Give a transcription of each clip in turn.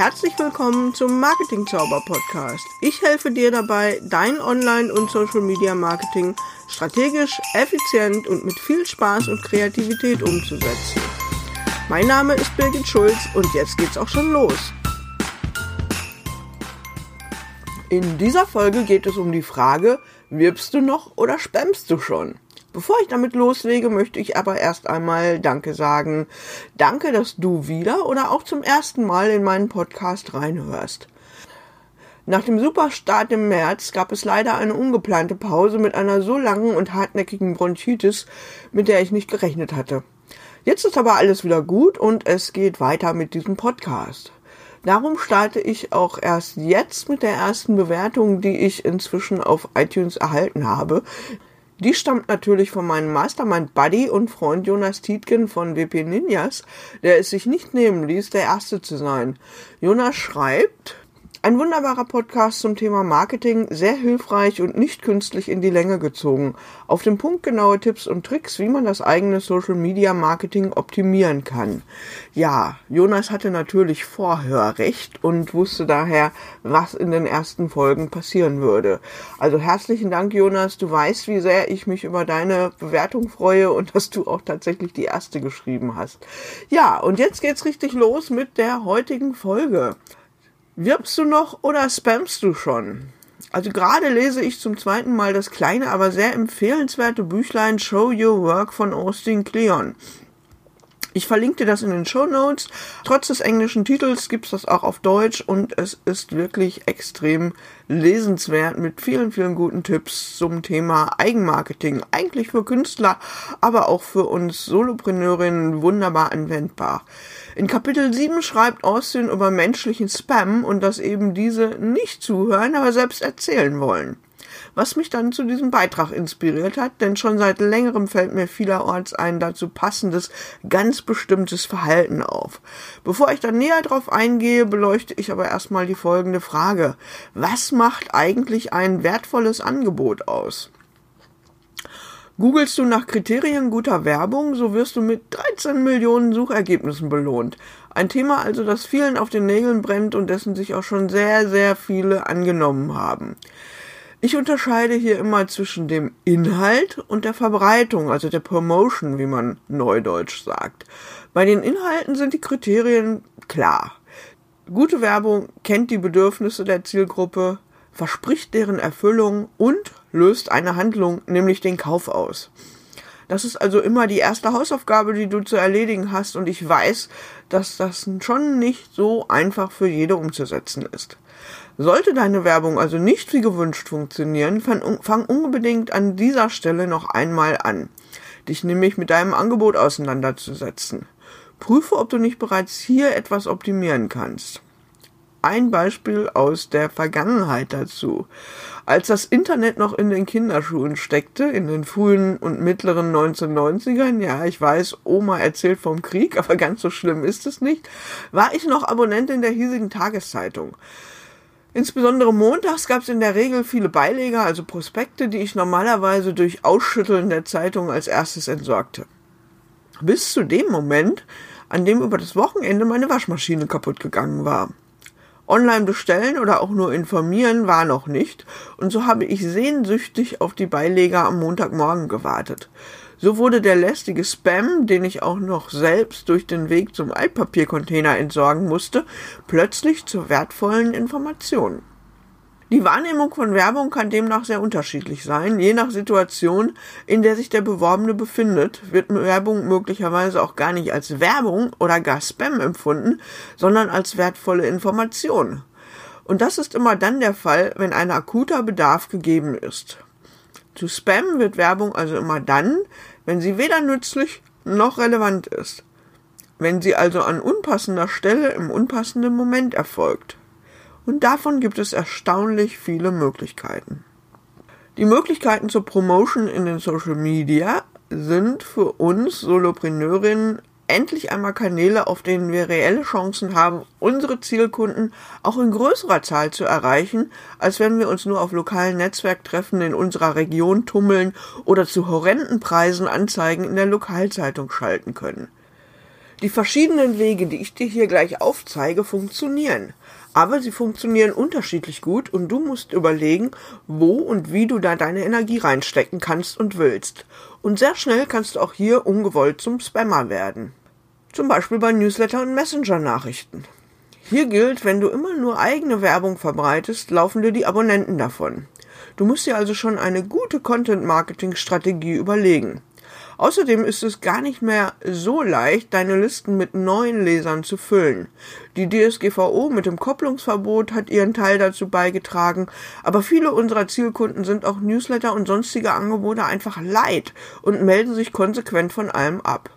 Herzlich willkommen zum Marketing Zauber Podcast. Ich helfe dir dabei, dein Online- und Social Media Marketing strategisch, effizient und mit viel Spaß und Kreativität umzusetzen. Mein Name ist Birgit Schulz und jetzt geht's auch schon los. In dieser Folge geht es um die Frage, wirbst du noch oder spammst du schon? Bevor ich damit loslege, möchte ich aber erst einmal Danke sagen. Danke, dass du wieder oder auch zum ersten Mal in meinen Podcast reinhörst. Nach dem Superstart im März gab es leider eine ungeplante Pause mit einer so langen und hartnäckigen Bronchitis, mit der ich nicht gerechnet hatte. Jetzt ist aber alles wieder gut und es geht weiter mit diesem Podcast. Darum starte ich auch erst jetzt mit der ersten Bewertung, die ich inzwischen auf iTunes erhalten habe. Die stammt natürlich von meinem Mastermind Buddy und Freund Jonas Tietgen von WP Ninjas, der es sich nicht nehmen ließ, der Erste zu sein. Jonas schreibt, ein wunderbarer Podcast zum Thema Marketing, sehr hilfreich und nicht künstlich in die Länge gezogen. Auf den Punkt genaue Tipps und Tricks, wie man das eigene Social Media Marketing optimieren kann. Ja, Jonas hatte natürlich Vorhörrecht und wusste daher, was in den ersten Folgen passieren würde. Also herzlichen Dank, Jonas. Du weißt, wie sehr ich mich über deine Bewertung freue und dass du auch tatsächlich die erste geschrieben hast. Ja, und jetzt geht's richtig los mit der heutigen Folge. Wirbst du noch oder spammst du schon? Also gerade lese ich zum zweiten Mal das kleine, aber sehr empfehlenswerte Büchlein Show Your Work von Austin Kleon. Ich verlinke dir das in den Show Notes. Trotz des englischen Titels gibt's das auch auf Deutsch und es ist wirklich extrem lesenswert mit vielen, vielen guten Tipps zum Thema Eigenmarketing. Eigentlich für Künstler, aber auch für uns Solopreneurinnen wunderbar anwendbar. In Kapitel 7 schreibt Austin über menschlichen Spam und dass eben diese nicht zuhören, aber selbst erzählen wollen was mich dann zu diesem Beitrag inspiriert hat, denn schon seit längerem fällt mir vielerorts ein dazu passendes, ganz bestimmtes Verhalten auf. Bevor ich dann näher drauf eingehe, beleuchte ich aber erstmal die folgende Frage. Was macht eigentlich ein wertvolles Angebot aus? Googlest du nach Kriterien guter Werbung, so wirst du mit 13 Millionen Suchergebnissen belohnt. Ein Thema also, das vielen auf den Nägeln brennt und dessen sich auch schon sehr, sehr viele angenommen haben. Ich unterscheide hier immer zwischen dem Inhalt und der Verbreitung, also der Promotion, wie man neudeutsch sagt. Bei den Inhalten sind die Kriterien klar. Gute Werbung kennt die Bedürfnisse der Zielgruppe, verspricht deren Erfüllung und löst eine Handlung, nämlich den Kauf aus. Das ist also immer die erste Hausaufgabe, die du zu erledigen hast und ich weiß, dass das schon nicht so einfach für jede umzusetzen ist. Sollte deine Werbung also nicht wie gewünscht funktionieren, fang unbedingt an dieser Stelle noch einmal an, dich nämlich mit deinem Angebot auseinanderzusetzen. Prüfe, ob du nicht bereits hier etwas optimieren kannst. Ein Beispiel aus der Vergangenheit dazu. Als das Internet noch in den Kinderschuhen steckte, in den frühen und mittleren 1990ern, ja, ich weiß, Oma erzählt vom Krieg, aber ganz so schlimm ist es nicht, war ich noch Abonnentin der hiesigen Tageszeitung. Insbesondere montags gab es in der Regel viele Beileger, also Prospekte, die ich normalerweise durch Ausschütteln der Zeitung als erstes entsorgte. Bis zu dem Moment, an dem über das Wochenende meine Waschmaschine kaputt gegangen war. Online bestellen oder auch nur informieren war noch nicht, und so habe ich sehnsüchtig auf die Beileger am Montagmorgen gewartet. So wurde der lästige Spam, den ich auch noch selbst durch den Weg zum Altpapiercontainer entsorgen musste, plötzlich zur wertvollen Information. Die Wahrnehmung von Werbung kann demnach sehr unterschiedlich sein. Je nach Situation, in der sich der Beworbene befindet, wird Werbung möglicherweise auch gar nicht als Werbung oder gar Spam empfunden, sondern als wertvolle Information. Und das ist immer dann der Fall, wenn ein akuter Bedarf gegeben ist. Zu Spam wird Werbung also immer dann, wenn sie weder nützlich noch relevant ist. Wenn sie also an unpassender Stelle im unpassenden Moment erfolgt. Und davon gibt es erstaunlich viele Möglichkeiten. Die Möglichkeiten zur Promotion in den Social Media sind für uns Solopreneurinnen endlich einmal Kanäle, auf denen wir reelle Chancen haben, unsere Zielkunden auch in größerer Zahl zu erreichen, als wenn wir uns nur auf lokalen Netzwerktreffen in unserer Region tummeln oder zu horrenden Preisen Anzeigen in der Lokalzeitung schalten können. Die verschiedenen Wege, die ich dir hier gleich aufzeige, funktionieren. Aber sie funktionieren unterschiedlich gut und du musst überlegen, wo und wie du da deine Energie reinstecken kannst und willst. Und sehr schnell kannst du auch hier ungewollt zum Spammer werden. Zum Beispiel bei Newsletter und Messenger-Nachrichten. Hier gilt, wenn du immer nur eigene Werbung verbreitest, laufen dir die Abonnenten davon. Du musst dir also schon eine gute Content-Marketing-Strategie überlegen. Außerdem ist es gar nicht mehr so leicht, deine Listen mit neuen Lesern zu füllen. Die DSGVO mit dem Kopplungsverbot hat ihren Teil dazu beigetragen, aber viele unserer Zielkunden sind auch Newsletter und sonstige Angebote einfach leid und melden sich konsequent von allem ab.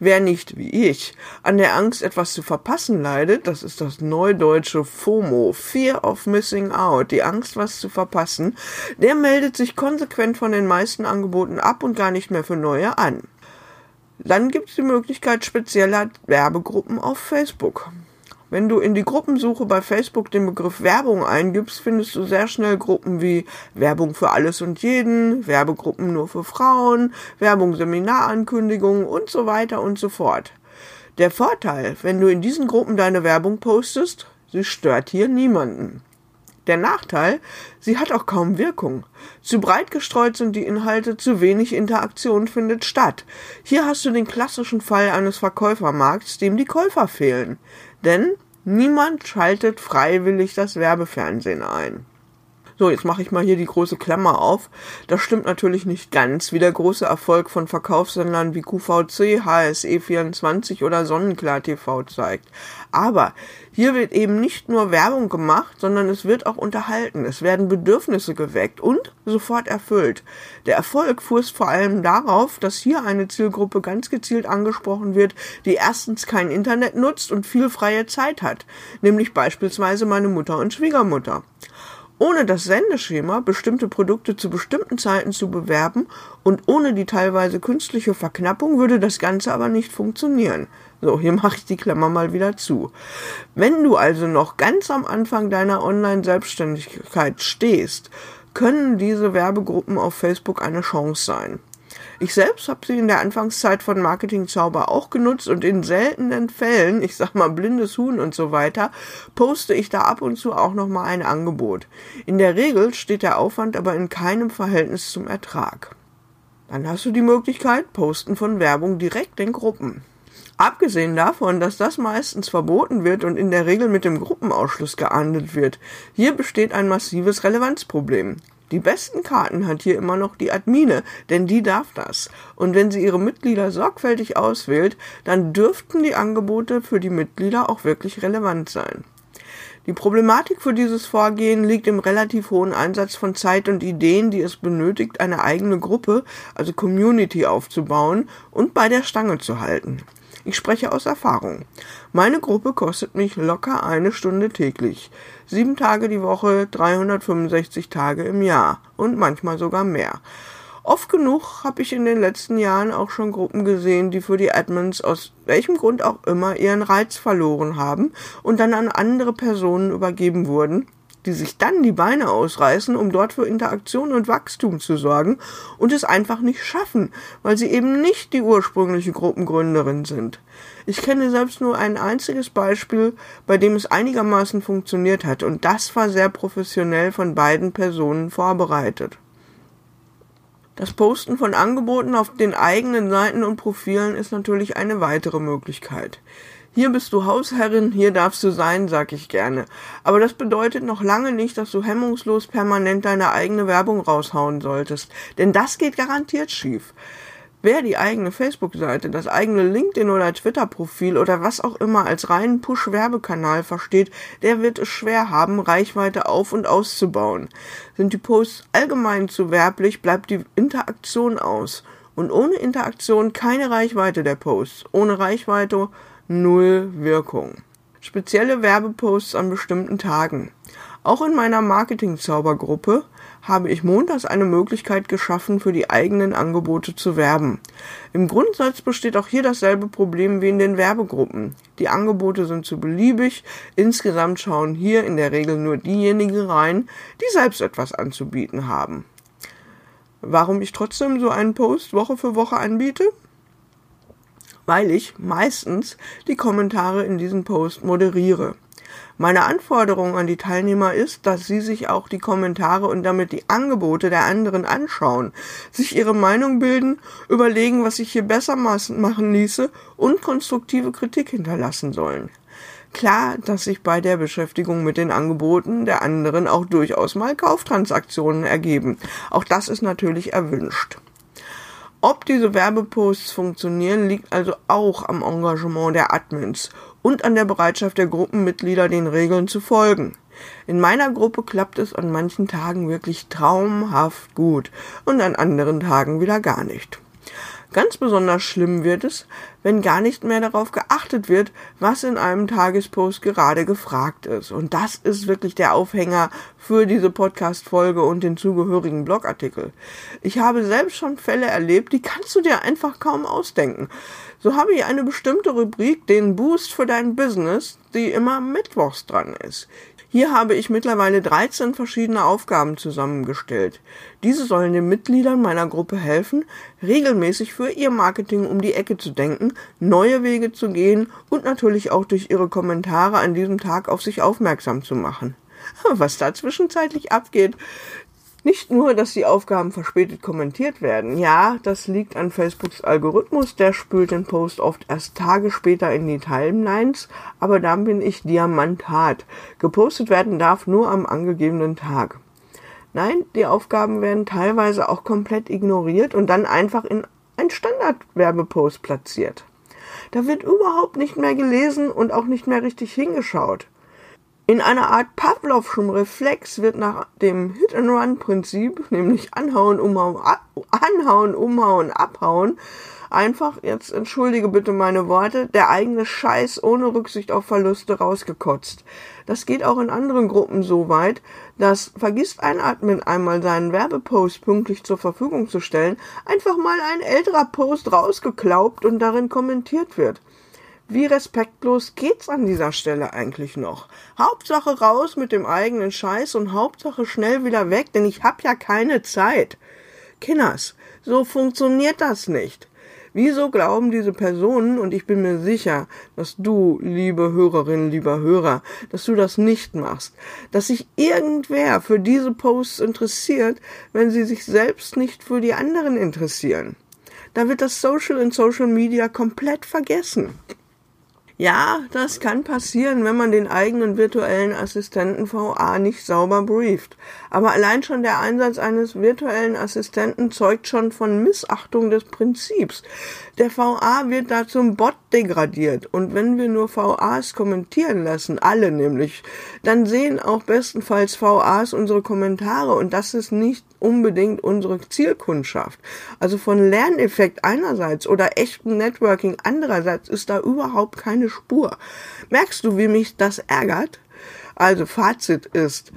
Wer nicht wie ich an der Angst, etwas zu verpassen leidet, das ist das neudeutsche FOMO, Fear of Missing Out, die Angst, was zu verpassen, der meldet sich konsequent von den meisten Angeboten ab und gar nicht mehr für neue an. Dann gibt es die Möglichkeit spezieller Werbegruppen auf Facebook. Wenn du in die Gruppensuche bei Facebook den Begriff Werbung eingibst, findest du sehr schnell Gruppen wie Werbung für alles und jeden, Werbegruppen nur für Frauen, Werbung Seminarankündigungen und so weiter und so fort. Der Vorteil, wenn du in diesen Gruppen deine Werbung postest, sie stört hier niemanden. Der Nachteil, sie hat auch kaum Wirkung. Zu breit gestreut sind die Inhalte, zu wenig Interaktion findet statt. Hier hast du den klassischen Fall eines Verkäufermarkts, dem die Käufer fehlen. Denn Niemand schaltet freiwillig das Werbefernsehen ein. So, jetzt mache ich mal hier die große Klammer auf. Das stimmt natürlich nicht ganz, wie der große Erfolg von Verkaufssendern wie QVC, HSE24 oder Sonnenklar TV zeigt. Aber hier wird eben nicht nur Werbung gemacht, sondern es wird auch unterhalten. Es werden Bedürfnisse geweckt und sofort erfüllt. Der Erfolg fußt vor allem darauf, dass hier eine Zielgruppe ganz gezielt angesprochen wird, die erstens kein Internet nutzt und viel freie Zeit hat, nämlich beispielsweise meine Mutter und Schwiegermutter ohne das Sendeschema bestimmte Produkte zu bestimmten Zeiten zu bewerben und ohne die teilweise künstliche Verknappung würde das Ganze aber nicht funktionieren. So, hier mache ich die Klammer mal wieder zu. Wenn du also noch ganz am Anfang deiner Online-Selbstständigkeit stehst, können diese Werbegruppen auf Facebook eine Chance sein. Ich selbst habe sie in der Anfangszeit von Marketing Zauber auch genutzt und in seltenen Fällen, ich sag mal blindes Huhn und so weiter, poste ich da ab und zu auch noch mal ein Angebot. In der Regel steht der Aufwand aber in keinem Verhältnis zum Ertrag. Dann hast du die Möglichkeit, Posten von Werbung direkt in Gruppen. Abgesehen davon, dass das meistens verboten wird und in der Regel mit dem Gruppenausschluss geahndet wird, hier besteht ein massives Relevanzproblem. Die besten Karten hat hier immer noch die Admine, denn die darf das. Und wenn sie ihre Mitglieder sorgfältig auswählt, dann dürften die Angebote für die Mitglieder auch wirklich relevant sein. Die Problematik für dieses Vorgehen liegt im relativ hohen Einsatz von Zeit und Ideen, die es benötigt, eine eigene Gruppe, also Community aufzubauen und bei der Stange zu halten. Ich spreche aus Erfahrung. Meine Gruppe kostet mich locker eine Stunde täglich. Sieben Tage die Woche, 365 Tage im Jahr und manchmal sogar mehr. Oft genug habe ich in den letzten Jahren auch schon Gruppen gesehen, die für die Admins aus welchem Grund auch immer ihren Reiz verloren haben und dann an andere Personen übergeben wurden, die sich dann die Beine ausreißen, um dort für Interaktion und Wachstum zu sorgen und es einfach nicht schaffen, weil sie eben nicht die ursprüngliche Gruppengründerin sind. Ich kenne selbst nur ein einziges Beispiel, bei dem es einigermaßen funktioniert hat, und das war sehr professionell von beiden Personen vorbereitet. Das Posten von Angeboten auf den eigenen Seiten und Profilen ist natürlich eine weitere Möglichkeit. Hier bist du Hausherrin, hier darfst du sein, sag ich gerne. Aber das bedeutet noch lange nicht, dass du hemmungslos permanent deine eigene Werbung raushauen solltest. Denn das geht garantiert schief. Wer die eigene Facebook-Seite, das eigene LinkedIn oder Twitter-Profil oder was auch immer als reinen Push-Werbekanal versteht, der wird es schwer haben, Reichweite auf- und auszubauen. Sind die Posts allgemein zu werblich, bleibt die Interaktion aus. Und ohne Interaktion keine Reichweite der Posts. Ohne Reichweite null Wirkung. Spezielle Werbeposts an bestimmten Tagen. Auch in meiner Marketing-Zaubergruppe habe ich montags eine Möglichkeit geschaffen, für die eigenen Angebote zu werben. Im Grundsatz besteht auch hier dasselbe Problem wie in den Werbegruppen. Die Angebote sind zu beliebig, insgesamt schauen hier in der Regel nur diejenigen rein, die selbst etwas anzubieten haben. Warum ich trotzdem so einen Post Woche für Woche anbiete? Weil ich meistens die Kommentare in diesem Post moderiere. Meine Anforderung an die Teilnehmer ist, dass sie sich auch die Kommentare und damit die Angebote der anderen anschauen, sich ihre Meinung bilden, überlegen, was sich hier besser machen ließe und konstruktive Kritik hinterlassen sollen. Klar, dass sich bei der Beschäftigung mit den Angeboten der anderen auch durchaus mal Kauftransaktionen ergeben. Auch das ist natürlich erwünscht. Ob diese Werbeposts funktionieren, liegt also auch am Engagement der Admins und an der Bereitschaft der Gruppenmitglieder, den Regeln zu folgen. In meiner Gruppe klappt es an manchen Tagen wirklich traumhaft gut und an anderen Tagen wieder gar nicht. Ganz besonders schlimm wird es, wenn gar nicht mehr darauf geachtet wird, was in einem Tagespost gerade gefragt ist. Und das ist wirklich der Aufhänger für diese Podcast-Folge und den zugehörigen Blogartikel. Ich habe selbst schon Fälle erlebt, die kannst du dir einfach kaum ausdenken. So habe ich eine bestimmte Rubrik, den Boost für dein Business, die immer mittwochs dran ist. Hier habe ich mittlerweile 13 verschiedene Aufgaben zusammengestellt. Diese sollen den Mitgliedern meiner Gruppe helfen, regelmäßig für ihr Marketing um die Ecke zu denken, neue Wege zu gehen und natürlich auch durch ihre Kommentare an diesem Tag auf sich aufmerksam zu machen. Was da zwischenzeitlich abgeht, nicht nur, dass die Aufgaben verspätet kommentiert werden. Ja, das liegt an Facebooks Algorithmus, der spült den Post oft erst Tage später in die Timelines, aber dann bin ich diamanthart. Gepostet werden darf nur am angegebenen Tag. Nein, die Aufgaben werden teilweise auch komplett ignoriert und dann einfach in ein Standardwerbepost platziert. Da wird überhaupt nicht mehr gelesen und auch nicht mehr richtig hingeschaut. In einer Art Pavlovschem Reflex wird nach dem Hit-and-Run-Prinzip, nämlich anhauen, umhauen, anhauen, umhauen, abhauen, einfach, jetzt entschuldige bitte meine Worte, der eigene Scheiß ohne Rücksicht auf Verluste rausgekotzt. Das geht auch in anderen Gruppen so weit, dass vergisst ein Admin einmal seinen Werbepost pünktlich zur Verfügung zu stellen, einfach mal ein älterer Post rausgeklaubt und darin kommentiert wird. Wie respektlos geht's an dieser Stelle eigentlich noch? Hauptsache raus mit dem eigenen Scheiß und Hauptsache schnell wieder weg, denn ich hab ja keine Zeit. Kinners, so funktioniert das nicht. Wieso glauben diese Personen, und ich bin mir sicher, dass du, liebe Hörerin, lieber Hörer, dass du das nicht machst, dass sich irgendwer für diese Posts interessiert, wenn sie sich selbst nicht für die anderen interessieren? Da wird das Social in Social Media komplett vergessen. Ja, das kann passieren, wenn man den eigenen virtuellen Assistenten VA nicht sauber brieft. Aber allein schon der Einsatz eines virtuellen Assistenten zeugt schon von Missachtung des Prinzips. Der VA wird da zum Bot degradiert. Und wenn wir nur VAs kommentieren lassen, alle nämlich, dann sehen auch bestenfalls VAs unsere Kommentare und das ist nicht unbedingt unsere Zielkundschaft. Also von Lerneffekt einerseits oder echtem Networking andererseits ist da überhaupt keine Spur. Merkst du, wie mich das ärgert? Also Fazit ist,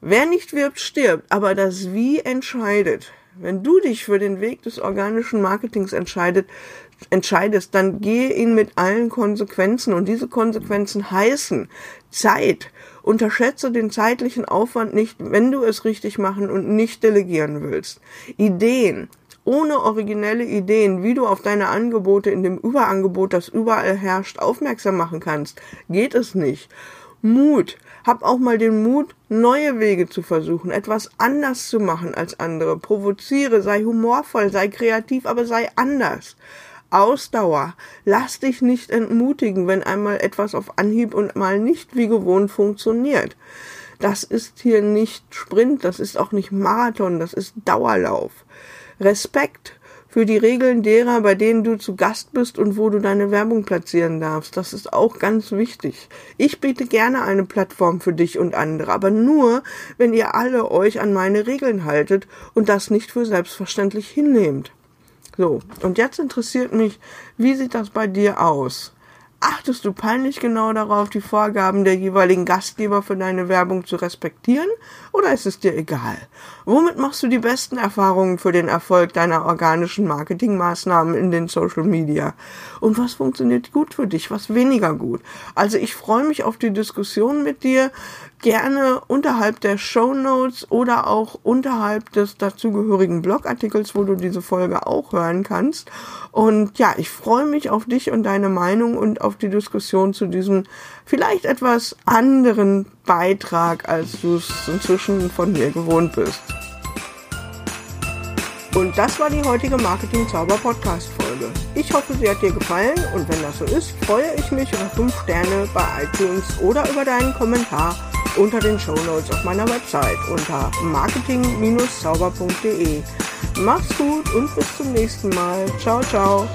wer nicht wirbt, stirbt, aber das Wie entscheidet. Wenn du dich für den Weg des organischen Marketings entscheidet, entscheidest, dann gehe ihn mit allen Konsequenzen und diese Konsequenzen heißen Zeit, Unterschätze den zeitlichen Aufwand nicht, wenn du es richtig machen und nicht delegieren willst. Ideen. Ohne originelle Ideen, wie du auf deine Angebote in dem Überangebot, das überall herrscht, aufmerksam machen kannst, geht es nicht. Mut. Hab auch mal den Mut, neue Wege zu versuchen, etwas anders zu machen als andere. Provoziere, sei humorvoll, sei kreativ, aber sei anders. Ausdauer. Lass dich nicht entmutigen, wenn einmal etwas auf Anhieb und mal nicht wie gewohnt funktioniert. Das ist hier nicht Sprint, das ist auch nicht Marathon, das ist Dauerlauf. Respekt für die Regeln derer, bei denen du zu Gast bist und wo du deine Werbung platzieren darfst. Das ist auch ganz wichtig. Ich biete gerne eine Plattform für dich und andere, aber nur, wenn ihr alle euch an meine Regeln haltet und das nicht für selbstverständlich hinnehmt. So, und jetzt interessiert mich, wie sieht das bei dir aus? Achtest du peinlich genau darauf, die Vorgaben der jeweiligen Gastgeber für deine Werbung zu respektieren? Oder ist es dir egal? Womit machst du die besten Erfahrungen für den Erfolg deiner organischen Marketingmaßnahmen in den Social Media? Und was funktioniert gut für dich, was weniger gut? Also ich freue mich auf die Diskussion mit dir gerne unterhalb der Show Notes oder auch unterhalb des dazugehörigen Blogartikels, wo du diese Folge auch hören kannst. Und ja, ich freue mich auf dich und deine Meinung und auf die Diskussion zu diesem vielleicht etwas anderen Beitrag, als du es inzwischen von mir gewohnt bist. Und das war die heutige Marketing Zauber Podcast Folge. Ich hoffe, sie hat dir gefallen und wenn das so ist, freue ich mich über 5 Sterne bei iTunes oder über deinen Kommentar unter den Show Notes auf meiner Website unter marketing-zauber.de. Mach's gut und bis zum nächsten Mal. Ciao, ciao.